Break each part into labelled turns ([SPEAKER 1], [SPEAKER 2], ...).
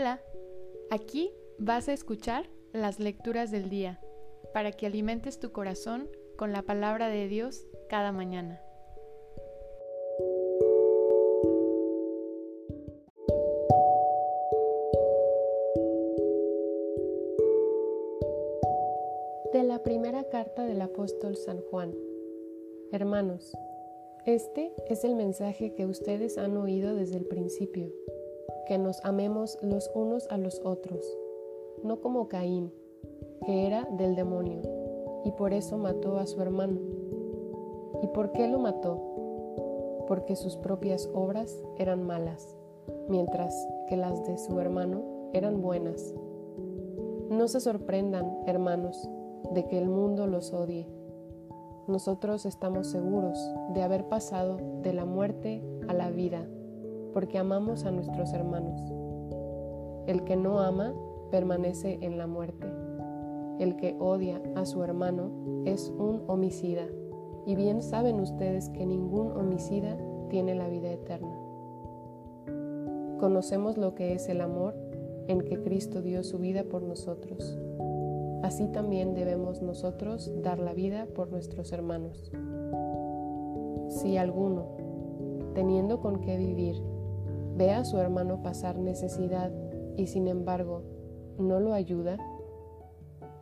[SPEAKER 1] Hola, aquí vas a escuchar las lecturas del día para que alimentes tu corazón con la palabra de Dios cada mañana.
[SPEAKER 2] De la primera carta del apóstol San Juan. Hermanos, este es el mensaje que ustedes han oído desde el principio, que nos amemos los unos a los otros, no como Caín, que era del demonio, y por eso mató a su hermano. ¿Y por qué lo mató? Porque sus propias obras eran malas, mientras que las de su hermano eran buenas. No se sorprendan, hermanos, de que el mundo los odie nosotros estamos seguros de haber pasado de la muerte a la vida, porque amamos a nuestros hermanos. El que no ama permanece en la muerte. El que odia a su hermano es un homicida, y bien saben ustedes que ningún homicida tiene la vida eterna. Conocemos lo que es el amor en que Cristo dio su vida por nosotros así también debemos nosotros dar la vida por nuestros hermanos. Si alguno, teniendo con qué vivir, ve a su hermano pasar necesidad y sin embargo no lo ayuda,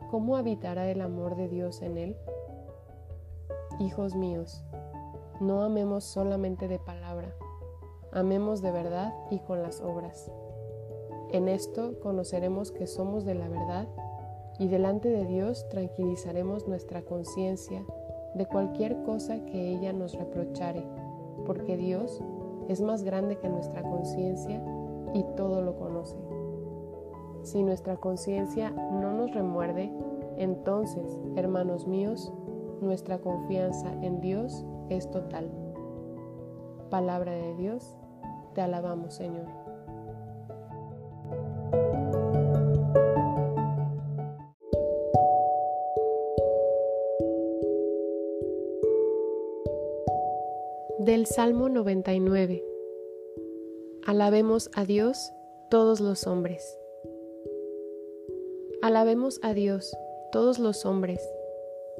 [SPEAKER 2] ¿cómo habitará el amor de Dios en él? Hijos míos, no amemos solamente de palabra, amemos de verdad y con las obras. En esto conoceremos que somos de la verdad y delante de Dios tranquilizaremos nuestra conciencia de cualquier cosa que ella nos reprochare, porque Dios es más grande que nuestra conciencia y todo lo conoce. Si nuestra conciencia no nos remuerde, entonces, hermanos míos, nuestra confianza en Dios es total. Palabra de Dios, te alabamos Señor. Del Salmo 99. Alabemos a Dios todos los hombres. Alabemos a Dios todos los hombres.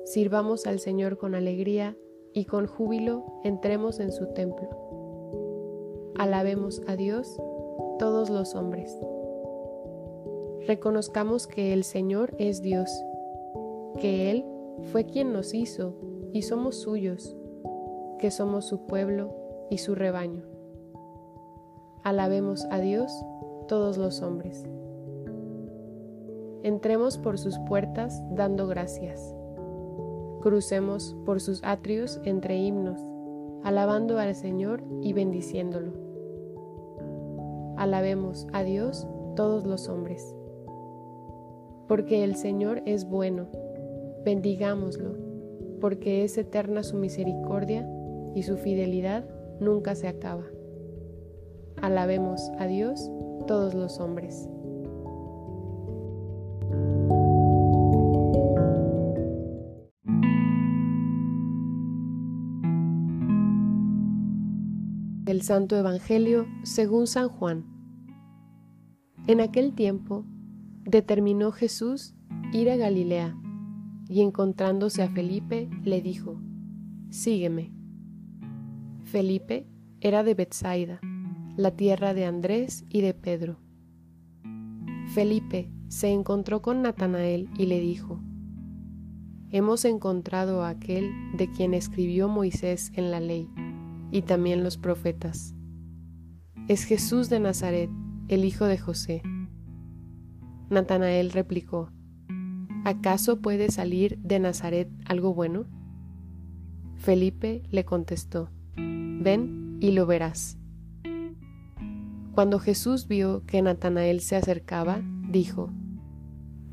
[SPEAKER 2] Sirvamos al Señor con alegría y con júbilo entremos en su templo. Alabemos a Dios todos los hombres. Reconozcamos que el Señor es Dios, que Él fue quien nos hizo y somos suyos que somos su pueblo y su rebaño. Alabemos a Dios todos los hombres. Entremos por sus puertas dando gracias. Crucemos por sus atrios entre himnos, alabando al Señor y bendiciéndolo. Alabemos a Dios todos los hombres. Porque el Señor es bueno, bendigámoslo, porque es eterna su misericordia y su fidelidad nunca se acaba. Alabemos a Dios todos los hombres. El Santo Evangelio según San Juan. En aquel tiempo determinó Jesús ir a Galilea y encontrándose a Felipe le dijo, Sígueme. Felipe era de Bethsaida, la tierra de Andrés y de Pedro. Felipe se encontró con Natanael y le dijo, Hemos encontrado a aquel de quien escribió Moisés en la ley y también los profetas. Es Jesús de Nazaret, el hijo de José. Natanael replicó, ¿acaso puede salir de Nazaret algo bueno? Felipe le contestó, ven y lo verás. Cuando Jesús vio que Natanael se acercaba, dijo,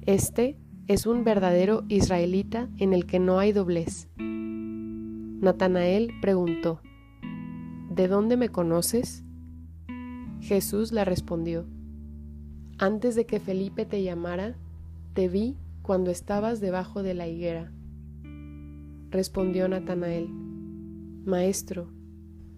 [SPEAKER 2] Este es un verdadero israelita en el que no hay doblez. Natanael preguntó, ¿De dónde me conoces? Jesús le respondió, Antes de que Felipe te llamara, te vi cuando estabas debajo de la higuera. Respondió Natanael, Maestro,